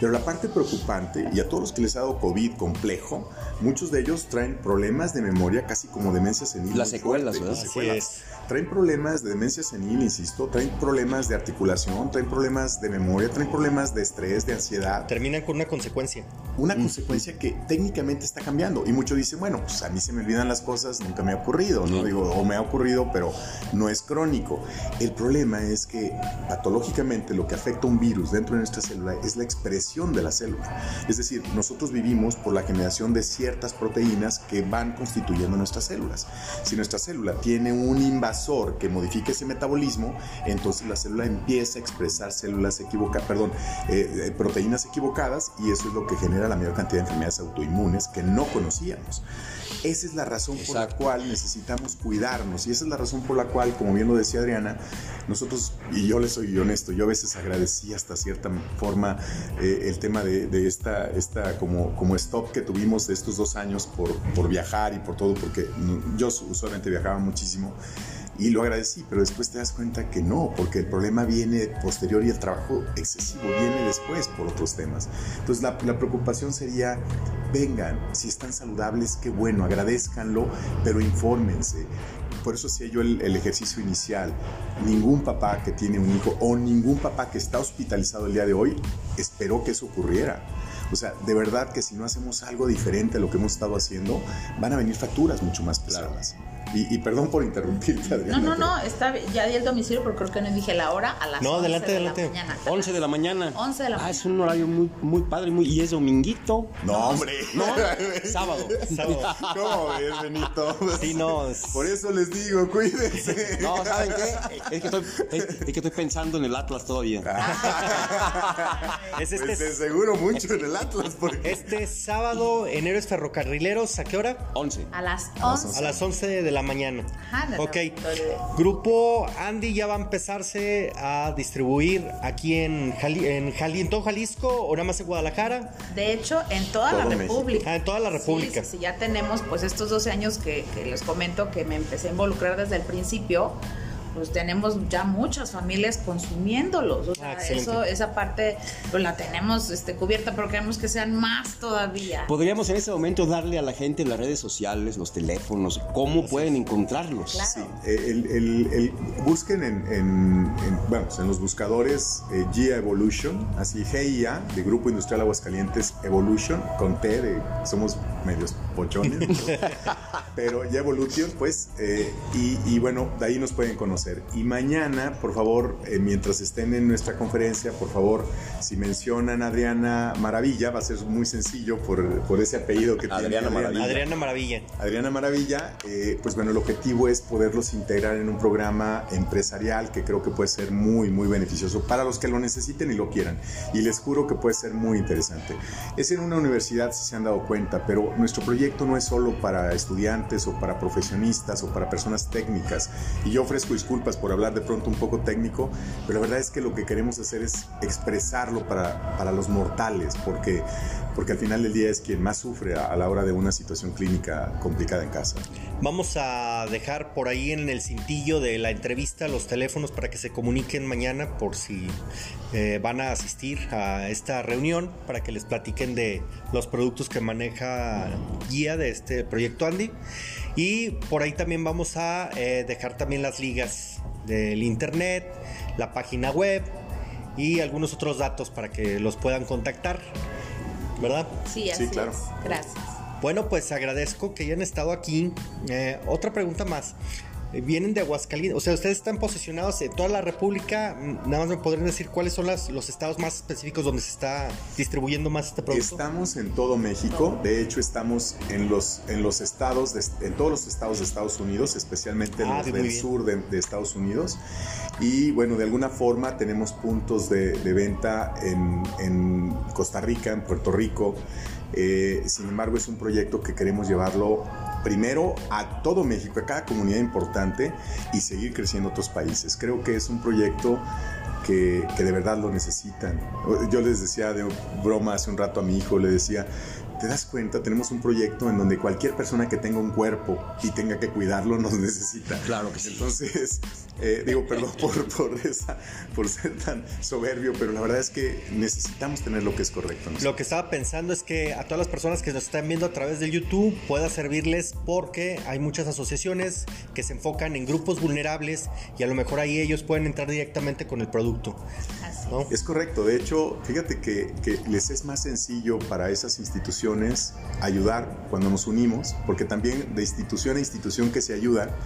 Pero la parte preocupante, y a todos los que les ha dado COVID complejo, muchos de ellos traen problemas de memoria, casi como demencia senil. Las secuelas, ¿verdad? Secuelas. Traen problemas de demencia senil, insisto, traen problemas de articulación, traen problemas de memoria, traen problemas de estrés, de ansiedad. Terminan con una consecuencia. Una consecuencia que técnicamente está cambiando. Y muchos dicen, bueno, pues a mí se me olvidan las cosas, nunca me ha ocurrido, ¿no? Digo, o me ha ocurrido, pero no es crónico. El problema es que patológicamente lo que afecta a un virus dentro de nuestra célula es la expresión de la célula. Es decir, nosotros vivimos por la generación de ciertas proteínas que van constituyendo nuestras células. Si nuestra célula tiene un invasor que modifique ese metabolismo, entonces la célula empieza a expresar células equivocadas, perdón, eh, eh, proteínas equivocadas y eso es lo que genera la mayor cantidad de enfermedades autoinmunes que no conocíamos. Esa es la razón por la cual necesitamos cuidarnos y esa es la razón por la cual, como bien lo decía Adriana, nosotros, y yo le soy honesto, yo a veces agradecí hasta cierta forma eh, el tema de, esta, esta como, como stop que tuvimos de estos dos años por, por viajar y por todo, porque yo usualmente viajaba muchísimo y lo agradecí, pero después te das cuenta que no, porque el problema viene posterior y el trabajo excesivo viene después por otros temas. Entonces la, la preocupación sería, vengan, si están saludables, qué bueno, agradezcanlo, pero infórmense. Por eso hacía yo el, el, ejercicio inicial. Ningún papá que tiene un hijo o ningún papá que está hospitalizado el día de hoy esperó que eso ocurriera. O sea, de verdad que si no hacemos algo diferente a lo que hemos estado haciendo, van a venir facturas mucho más pesadas. Claro. Y, y, perdón por interrumpirte, Adriana. No, no, no, está, ya di el domicilio, pero creo que no dije la hora a las no, 11 adelante, de adelante. la mañana. 11 de la mañana. 11 de la Ah, mañana. es un horario muy, muy padre, muy, y es dominguito. No, hombre. No, sábado. Sábado. ¿Cómo ves, Benito? Sí, no. es- Por eso les digo, cuídense. No, ¿saben qué? Es que, estoy, es, es que estoy pensando en el Atlas todavía. Es este, Pues de seguro mucho en el Atlas, porque este sábado en Héroes Ferrocarrileros, ¿a qué hora? 11. A las 11. A las 11 de la mañana. Ajá, ok. la- Grupo Andy ya va a empezarse a distribuir aquí en, Jali, en, Jali, en todo Jalisco o nada más en Guadalajara. De hecho, en toda Todo la México. República. Ah, en toda la República. Sí, sí, sí, ya tenemos pues estos 12 años que, que les comento que me empecé a involucrar desde el principio. Pues tenemos ya muchas familias consumiéndolos. O sea, Ah, eso, esa parte pues la tenemos este, cubierta, pero queremos que sean más todavía. Podríamos en ese momento darle a la gente las redes sociales, los teléfonos, cómo pueden encontrarlos. Claro. Sí, el, el- el- busquen en, en- en- vamos, en los buscadores eh, GIA Evolution, así GIA, de Grupo Industrial Aguascalientes Evolution, con T, de, somos medios pochones, ¿no? pero ya Evolution, pues, eh, y, y bueno, de ahí nos pueden conocer. Y mañana, por favor, eh, mientras estén en nuestra conferencia, por favor, si mencionan a Adriana Maravilla, va a ser muy sencillo por, por ese apellido que tiene Adriana Maravilla. Adriana Maravilla. Adriana Maravilla, eh, pues bueno, el objetivo es poderlos integrar en un programa empresarial que creo que puede ser muy, muy beneficioso para los que lo necesiten y lo quieran. Y les juro que puede ser muy interesante. Es en una universidad, si se han dado cuenta, pero nuestro proyecto no es solo para estudiantes o para profesionistas o para personas técnicas. Y yo ofrezco disculpas por hablar de pronto un poco técnico, pero la verdad es que lo que queremos hacer es expresarlo para, para los mortales, porque, porque al final del día es quien más sufre a, a la hora de una situación clínica complicada en casa. Vamos a dejar por ahí en el cintillo de la entrevista los teléfonos para que se comuniquen mañana por si eh, van a asistir a esta reunión, para que les platiquen de los productos que maneja guía de este proyecto Andy. Y por ahí también vamos a eh, dejar también las ligas del internet, la página web y algunos otros datos para que los puedan contactar. ¿Verdad? Sí, así claro. es. Gracias. Bueno, pues agradezco que hayan estado aquí. Eh, otra pregunta más. Eh, Vienen de Aguascalientes, o sea, ustedes están posicionados en toda la República. Mm, Nada más me podrían decir cuáles son las- los estados más específicos donde se está distribuyendo más este producto. Estamos en todo México, de hecho estamos en los, en los estados, de- en todos los estados de Estados Unidos, especialmente en Ah, los del bien. sur de, de Estados Unidos. Y bueno, de alguna forma tenemos puntos de, de venta en, en Costa Rica, en Puerto Rico. Eh, sin embargo, es un proyecto que queremos llevarlo primero a todo México, a cada comunidad importante y seguir creciendo otros países. Creo que es un proyecto que, que de verdad lo necesitan. Yo les decía de broma hace un rato a mi hijo, le decía, te das cuenta, tenemos un proyecto en donde cualquier persona que tenga un cuerpo y tenga que cuidarlo nos necesita. Claro que sí. Entonces, eh, digo, perdón por, por, esa, por ser tan soberbio, pero la verdad es que necesitamos tener lo que es correcto. Lo que estaba pensando es que a todas las personas que nos están viendo a través de YouTube pueda servirles porque hay muchas asociaciones que se enfocan en grupos vulnerables y a lo mejor ahí ellos pueden entrar directamente con el producto. ¿no? Es correcto, de hecho, fíjate que, que les es más sencillo para esas instituciones ayudar cuando nos unimos, porque también de institución a institución que se ayuda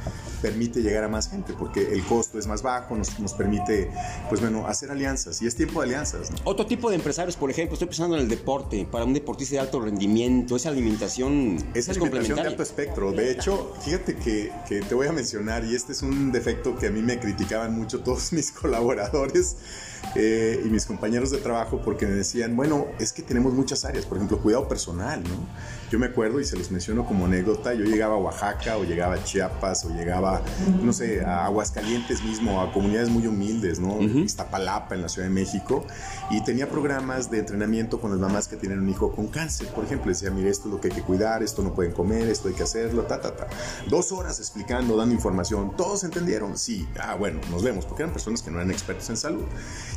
permite llegar a más gente, porque el costo es más bajo, nos, nos permite, pues bueno, hacer alianzas, y es tiempo de alianzas. ¿no? Otro tipo de empresarios, por ejemplo, estoy pensando en el deporte, para un deportista de alto rendimiento, esa alimentación esa es alimentación de alto espectro. De hecho, fíjate que, que te voy a mencionar, y este es un defecto que a mí me criticaban mucho todos mis colaboradores, eh, y mis compañeros de trabajo porque me decían, bueno, es que tenemos muchas áreas, por ejemplo, cuidado personal, ¿no? Yo me acuerdo y se los menciono como anécdota, yo llegaba a Oaxaca o llegaba a Chiapas o llegaba, no sé, a Aguascalientes mismo, a comunidades muy humildes, ¿no? Uh -huh. Iztapalapa en la Ciudad de México y tenía programas de entrenamiento con las mamás que tienen un hijo con cáncer, por ejemplo, decía, mire, esto es lo que hay que cuidar, esto no pueden comer, esto hay que hacerlo, ta, ta, ta. Dos horas explicando, dando información, todos entendieron, sí, ah, bueno, nos vemos, porque eran personas que no eran expertos en salud.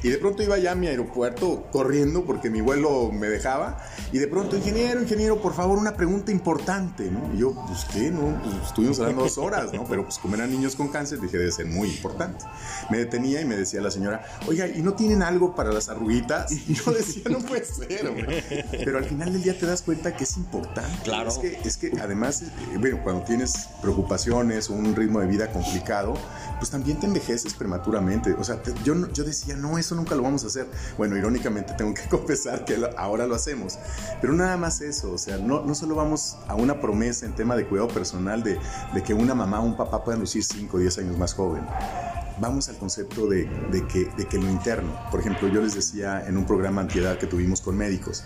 Y de pronto iba ya a mi aeropuerto corriendo porque mi vuelo me dejaba y de pronto, ingeniero, ingeniero, por favor, una pregunta importante, ¿no? Y yo, pues, ¿qué? No? Pues, estuvimos hablando dos horas, ¿no? Pero pues como eran niños con cáncer, dije, debe ser muy importante. Me detenía y me decía la señora, oiga, ¿y no tienen algo para las arruguitas? Y yo decía, no puede ser, hombre. Pero al final del día te das cuenta que es importante. Claro. Es que, es que además, eh, bueno, cuando tienes preocupaciones o un ritmo de vida complicado, pues también te envejeces prematuramente. O sea, te, yo, yo decía, no, eso nunca lo vamos a hacer. Bueno, irónicamente tengo que confesar que ahora lo hacemos. Pero nada más eso, o sea, no, no solo vamos a una promesa en tema de cuidado personal de, que una mamá o un papá puedan lucir 5 o 10 años más joven vamos al concepto de, que, de, que, lo interno. Por ejemplo, yo les decía en un programa antiedad que tuvimos con médicos,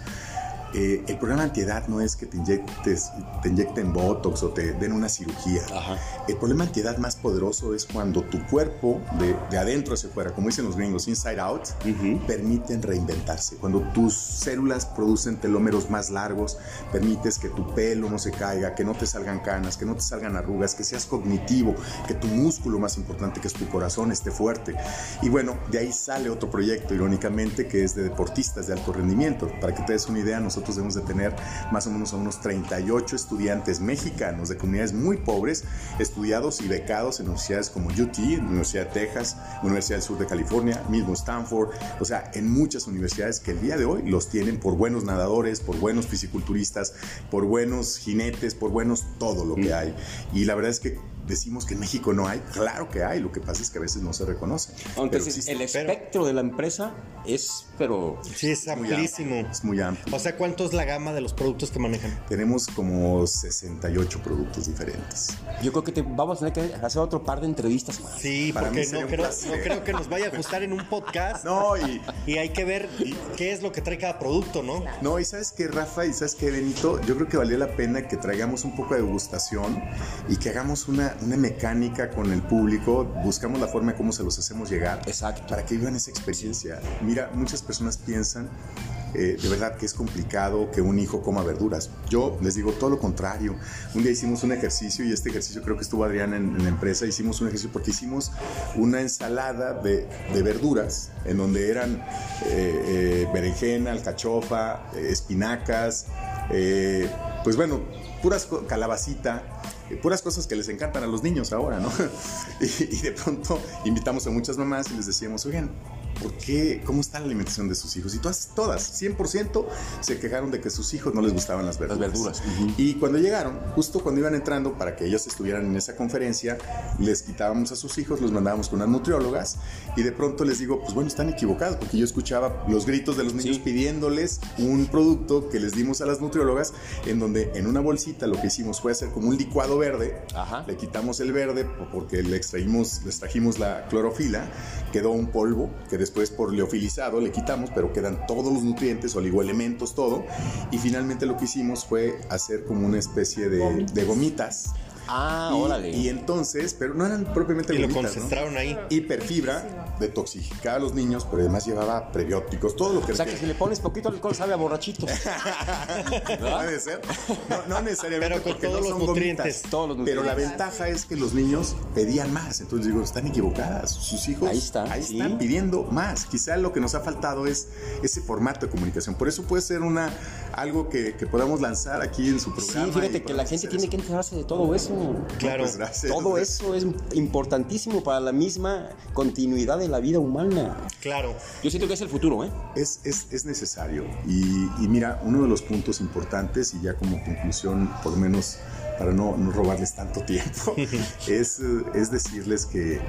eh, el programa antiedad no es que te, inyectes, te inyecten botox o te den una cirugía. Ajá. El problema antiedad más poderoso es cuando tu cuerpo, de, de adentro hacia afuera, como dicen los gringos, inside out, uh -huh. permiten reinventarse. Cuando tus células producen telómeros más largos, permites que tu pelo no se caiga, que no te salgan canas, que no te salgan arrugas, que seas cognitivo, que tu músculo más importante, que es tu corazón, esté fuerte. Y bueno, de ahí sale otro proyecto, irónicamente, que es de deportistas de alto rendimiento. Para que te des una idea, nosotros nosotros debemos de tener más o menos a unos 38 estudiantes mexicanos de comunidades muy pobres, estudiados y becados en universidades como UT, Universidad de Texas, Universidad del Sur de California, mismo Stanford, o sea, en muchas universidades que el día de hoy los tienen por buenos nadadores, por buenos fisiculturistas, por buenos jinetes, por buenos todo lo que hay. Y la verdad es que decimos que en México no hay, claro que hay, lo que pasa es que a veces no se reconoce. Entonces, existe, el espectro pero, de la empresa es, pero... Sí, es amplísimo. Muy es muy amplio. O sea, ¿cuánto es la gama de los productos que manejan? Tenemos como 68 productos diferentes. Yo creo que te, vamos a tener que hacer otro par de entrevistas más. Sí, Para porque no creo, no creo, que nos vaya a ajustar en un podcast. No, y, y hay que ver qué es lo que trae cada producto, ¿no? No, y sabes que Rafa, y sabes que Benito, yo creo que valía la pena que traigamos un poco de degustación y que hagamos una, una mecánica con el público, buscamos la forma de cómo se los hacemos llegar. Exacto. Para que vivan esa experiencia. Mira, muchas personas piensan eh, de verdad que es complicado que un hijo coma verduras. Yo les digo todo lo contrario. Un día hicimos un ejercicio y este ejercicio creo que estuvo Adrián en, en la empresa. Hicimos un ejercicio porque hicimos una ensalada de, de verduras en donde eran eh, eh, berenjena, alcachofa, espinacas, pues bueno, puras calabacita puras cosas que les encantan a los niños ahora, ¿no? Y, y, de pronto invitamos a muchas mamás y les decíamos, oigan, ¿por qué? ¿Cómo está la alimentación de sus hijos? Y todas, todas, 100% se quejaron de que sus hijos no les gustaban las verduras. Las verduras. Uh -huh. Y cuando llegaron, justo cuando iban entrando para que ellos estuvieran en esa conferencia, les quitábamos a sus hijos, los mandábamos con unas nutriólogas y de pronto les digo, pues bueno, están equivocados porque yo escuchaba los gritos de los niños sí. pidiéndoles un producto que les dimos a las nutriólogas en donde en una bolsita lo que hicimos fue hacer como un licuado verde, Ajá. le quitamos el verde porque le extraímos, le extrajimos la clorofila, quedó un polvo que después por leofilizado le quitamos, pero quedan todos los nutrientes, oligoelementos, todo. Y finalmente lo que hicimos fue hacer como una especie de, de gomitas Ah, y, órale. Y entonces, pero no eran propiamente Y lo ¿no? concentraron ahí. Hiperfibra, detoxificaba a los niños, pero además llevaba prebióticos, todo lo que O sea que si le pones poquito alcohol sabe a borrachito. Puede ser. No, no necesariamente. Pero con porque todos no los son nutrientes. gomitas. Todos los Pero la ventaja es que los niños pedían más. Entonces digo, están equivocadas. Sus hijos Ahí está, ahí sí. están pidiendo más. Quizá lo que nos ha faltado es ese formato de comunicación. Por eso puede ser una algo que, que podamos lanzar aquí en su Sí, programa. fíjate y que la gente tiene eso. que enterarse de todo eso. Claro. Pues gracias. Todo eso es importantísimo para la misma continuidad de la vida humana. Claro. Yo siento que es el futuro, ¿eh? Es, es, es necesario. Y, y mira, uno de los puntos importantes, y ya como conclusión, por lo menos para no, no robarles tanto tiempo, es, eh, es decirles que,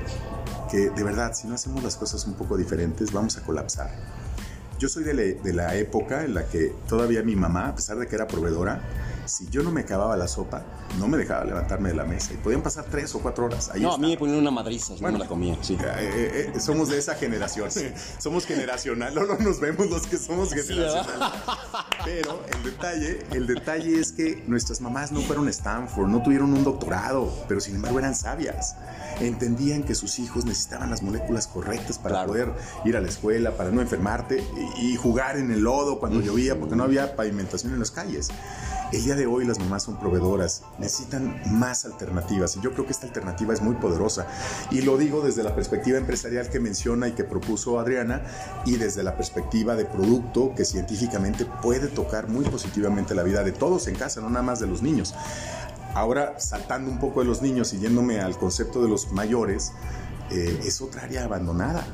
que de verdad, si no hacemos las cosas un poco diferentes, vamos a colapsar. Yo soy de la, de la época en la que todavía mi mamá, a pesar de que era proveedora, si yo no me acababa la sopa, no me dejaba levantarme de la mesa. Y podían pasar tres o cuatro horas. Ahí no, a mí me ponían una madriza, yo no la comía. Sí. Eh, eh, eh, somos de esa generación. Somos generacional. No, no nos vemos los que somos generacional. Pero el detalle, el detalle es que nuestras mamás no fueron a Stanford, no tuvieron un doctorado, pero sin embargo eran sabias. Entendían que sus hijos necesitaban las moléculas correctas para Claro. poder ir a la escuela, para no enfermarte y, y jugar en el lodo cuando llovía, porque no había pavimentación en las calles. El día de hoy las mamás son proveedoras, necesitan más alternativas y yo creo que esta alternativa es muy poderosa. Y lo digo desde la perspectiva empresarial que menciona y que propuso Adriana y desde la perspectiva de producto que científicamente puede tocar muy positivamente la vida de todos en casa, no nada más de los niños. Ahora, saltando un poco de los niños y yéndome al concepto de los mayores, eh, es otra área abandonada.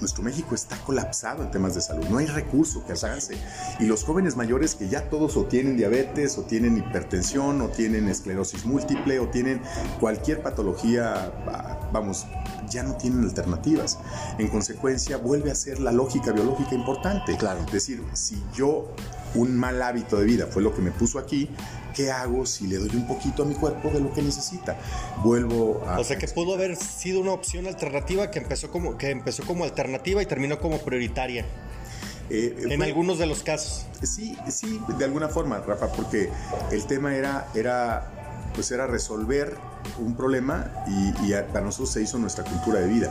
Nuestro México está colapsado en temas de salud, no hay recurso que alcance. Y los jóvenes mayores que ya todos o tienen diabetes, o tienen hipertensión, o tienen esclerosis múltiple, o tienen cualquier patología, ah, vamos, ya no tienen alternativas. En consecuencia, vuelve a ser la lógica biológica importante. Claro. Es decir, si yo un mal hábito de vida fue lo que me puso aquí, ¿qué hago si le doy un poquito a mi cuerpo de lo que necesita? Vuelvo a... O sea que pudo haber sido una opción alternativa que empezó como, que empezó como alternativa y terminó como prioritaria. Eh, En fue- algunos de los casos. Sí, sí, de alguna forma, Rafa, porque el tema era, era, pues era resolver un problema y, y para nosotros se hizo nuestra cultura de vida.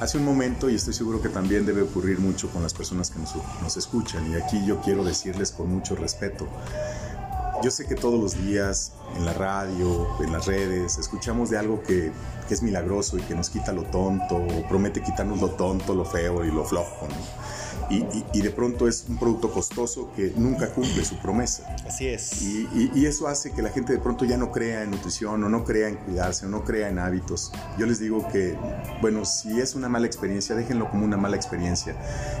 Hace un momento, y estoy seguro que también debe ocurrir mucho con las personas que nos, nos escuchan, y aquí yo quiero decirles con mucho respeto, yo sé que todos los días en la radio, en las redes, escuchamos de algo que, es milagroso y que nos quita lo tonto, o promete quitarnos lo tonto, lo feo y lo flojo, ¿no? Y, y- y de pronto es un producto costoso que nunca cumple su promesa. Así es. Y, y- eso hace que la gente de pronto ya no crea en nutrición o no crea en cuidarse o no crea en hábitos. Yo les digo que, bueno, si es una mala experiencia, déjenlo como una mala experiencia.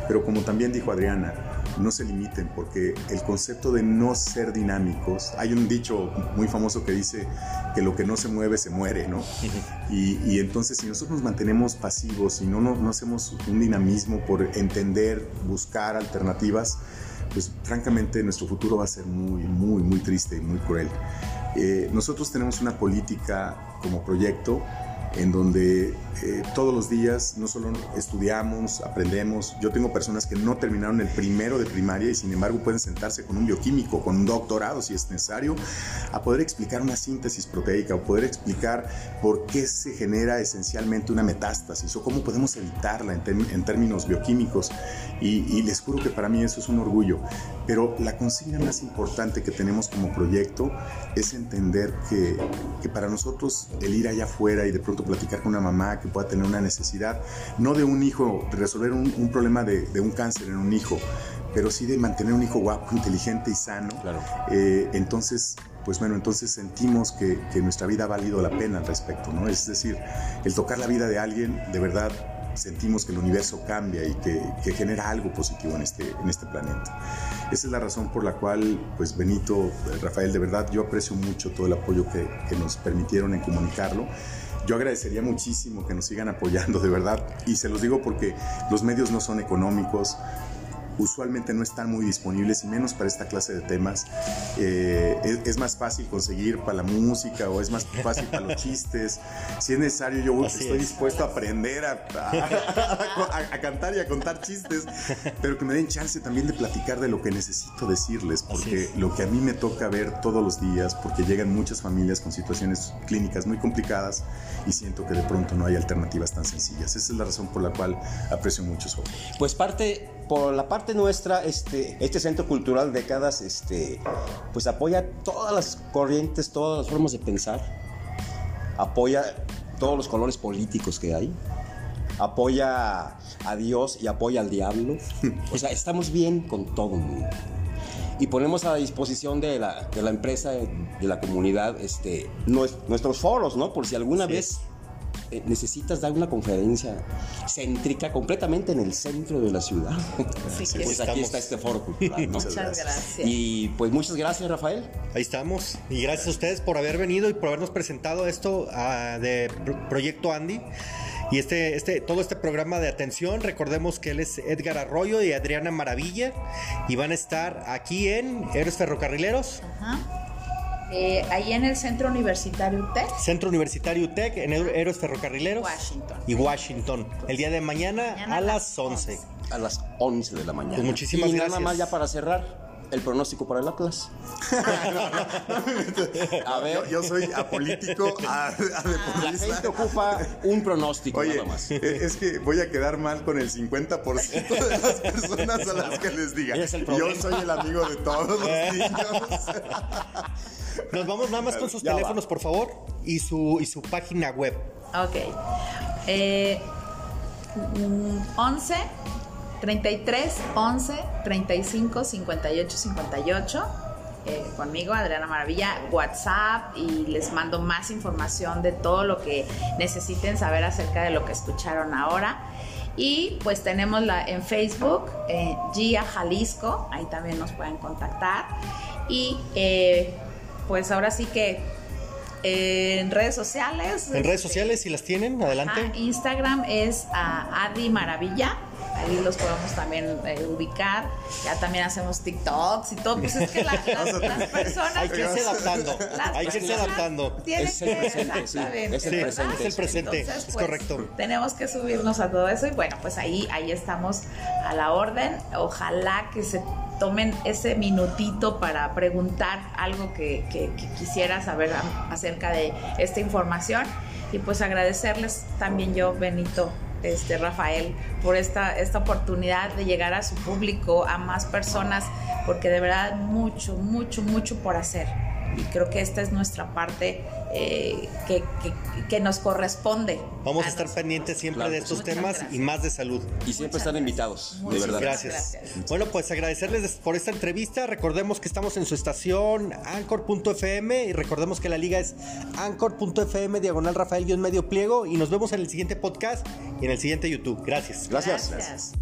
Pero como también dijo Adriana, no se limiten porque el concepto de no ser dinámicos, hay un dicho muy famoso que dice que lo que no se mueve se muere, ¿no? Y, y entonces si nosotros nos mantenemos pasivos y no, no, no hacemos un dinamismo por entender, buscar alternativas, pues francamente nuestro futuro va a ser muy, muy, muy triste y muy cruel. Eh, nosotros tenemos una política como proyecto en donde eh, todos los días no solo estudiamos, aprendemos, yo tengo personas que no terminaron el primero de primaria y sin embargo pueden sentarse con un bioquímico, con un doctorado si es necesario, a poder explicar una síntesis proteica o poder explicar por qué se genera esencialmente una metástasis o cómo podemos evitarla en, en términos bioquímicos. Y, y les juro que para mí eso es un orgullo. Pero la consigna más importante que tenemos como proyecto es entender que, que para nosotros el ir allá afuera y de pronto platicar con una mamá que pueda tener una necesidad, no de un hijo, de resolver un, un problema de, de un cáncer en un hijo, pero sí de mantener un hijo guapo, inteligente y sano. Claro. Eh, entonces, pues bueno, entonces sentimos que, que nuestra vida ha valido la pena al respecto, ¿no? Es decir, el tocar la vida de alguien, de verdad sentimos que el universo cambia y que, que genera algo positivo en este, en este planeta. Esa es la razón por la cual, pues Benito, Rafael, de verdad yo aprecio mucho todo el apoyo que, que nos permitieron en comunicarlo. Yo agradecería muchísimo que nos sigan apoyando, de verdad, y se los digo porque los medios no son económicos, usualmente no están muy disponibles y menos para esta clase de temas. Eh, es, más fácil conseguir para la música o es más fácil para los chistes. Si es necesario, yo estoy dispuesto a aprender a, a, cantar y a contar chistes, pero que me den chance también de platicar de lo que necesito decirles, porque lo que a mí me toca ver todos los días, porque llegan muchas familias con situaciones clínicas muy complicadas y siento que de pronto no hay alternativas tan sencillas. Esa es la razón por la cual aprecio mucho su Pues parte por la parte nuestra, este, este centro cultural décadas, este, pues apoya todas las corrientes, todas las formas de pensar, apoya todos los colores políticos que hay, apoya a Dios y apoya al diablo. O sea, estamos bien con todo el mundo. Y ponemos a disposición de la, de la empresa, de la comunidad, este, nuestros foros, ¿no? Por si alguna vez eh, necesitas dar una conferencia céntrica completamente en el centro de la ciudad. pues aquí está este foro cultural. Muchas gracias. Y pues muchas gracias, Rafael. Ahí estamos. Y gracias a ustedes por haber venido y por habernos presentado esto uh, de Proyecto Andy. Y este, este, todo este programa de atención, recordemos que él es Edgar Arroyo y Adriana Maravilla. Y van a estar aquí en Héroes Ferrocarrileros. Ajá. Eh, ahí en el Centro Universitario UTEC. Centro Universitario UTEC, en Héroes Ferrocarrileros. Washington. Y Washington. El día de mañana, a las 11. A las 11 de la mañana. Pues muchísimas y gracias. nada más ya para cerrar el pronóstico para el Atlas. a ver. Yo, soy apolítico, a, La gente ocupa un pronóstico Oye, nada más. Eh, es que voy a quedar mal con el 50% de las personas a las que les diga. Yo soy el amigo de todos los niños. Nos vamos nada más con sus teléfonos, por favor, y su, y su página web. Ok. Eh, 11 33 11 35 58 58. conmigo, Adriana Maravilla, WhatsApp y les mando más información de todo lo que necesiten saber acerca de lo que escucharon ahora. Y pues tenemos la, en Facebook, eh, Gia Jalisco, ahí también nos pueden contactar. Y eh, pues ahora sí que eh, en redes sociales. En redes sociales, si las tienen, adelante. Instagram es a Adi Maravilla. Ahí los podemos también eh, ubicar. Ya también hacemos TikToks y todo. Pues es que la, las, las, personas. Hay que irse adaptando. Hay que irse adaptando. Es el presente. Sí, es el presente. Es el presente. Entonces, es pues, correcto. Tenemos que subirnos a todo eso. Y bueno, pues ahí, ahí estamos a la orden. Ojalá que se tomen ese minutito para preguntar algo que, que, que quisiera saber acerca de esta información. Y pues agradecerles también yo, Benito, este, Rafael, por esta, esta oportunidad de llegar a su público, a más personas, porque de verdad mucho, mucho, mucho por hacer y creo que esta es nuestra parte eh, que, que, que, nos corresponde. Vamos a, a estar nosotros. pendientes siempre claro. de estos Muchas temas gracias. y más de salud. Y siempre están invitados, Muchas de verdad. Gracias. gracias. Bueno, pues agradecerles por esta entrevista. Recordemos que estamos en su estación anchor.fm y recordemos que la liga es anchor.fm diagonal Rafael medio pliego y nos vemos en el siguiente podcast y en el siguiente YouTube. Gracias. Gracias. gracias.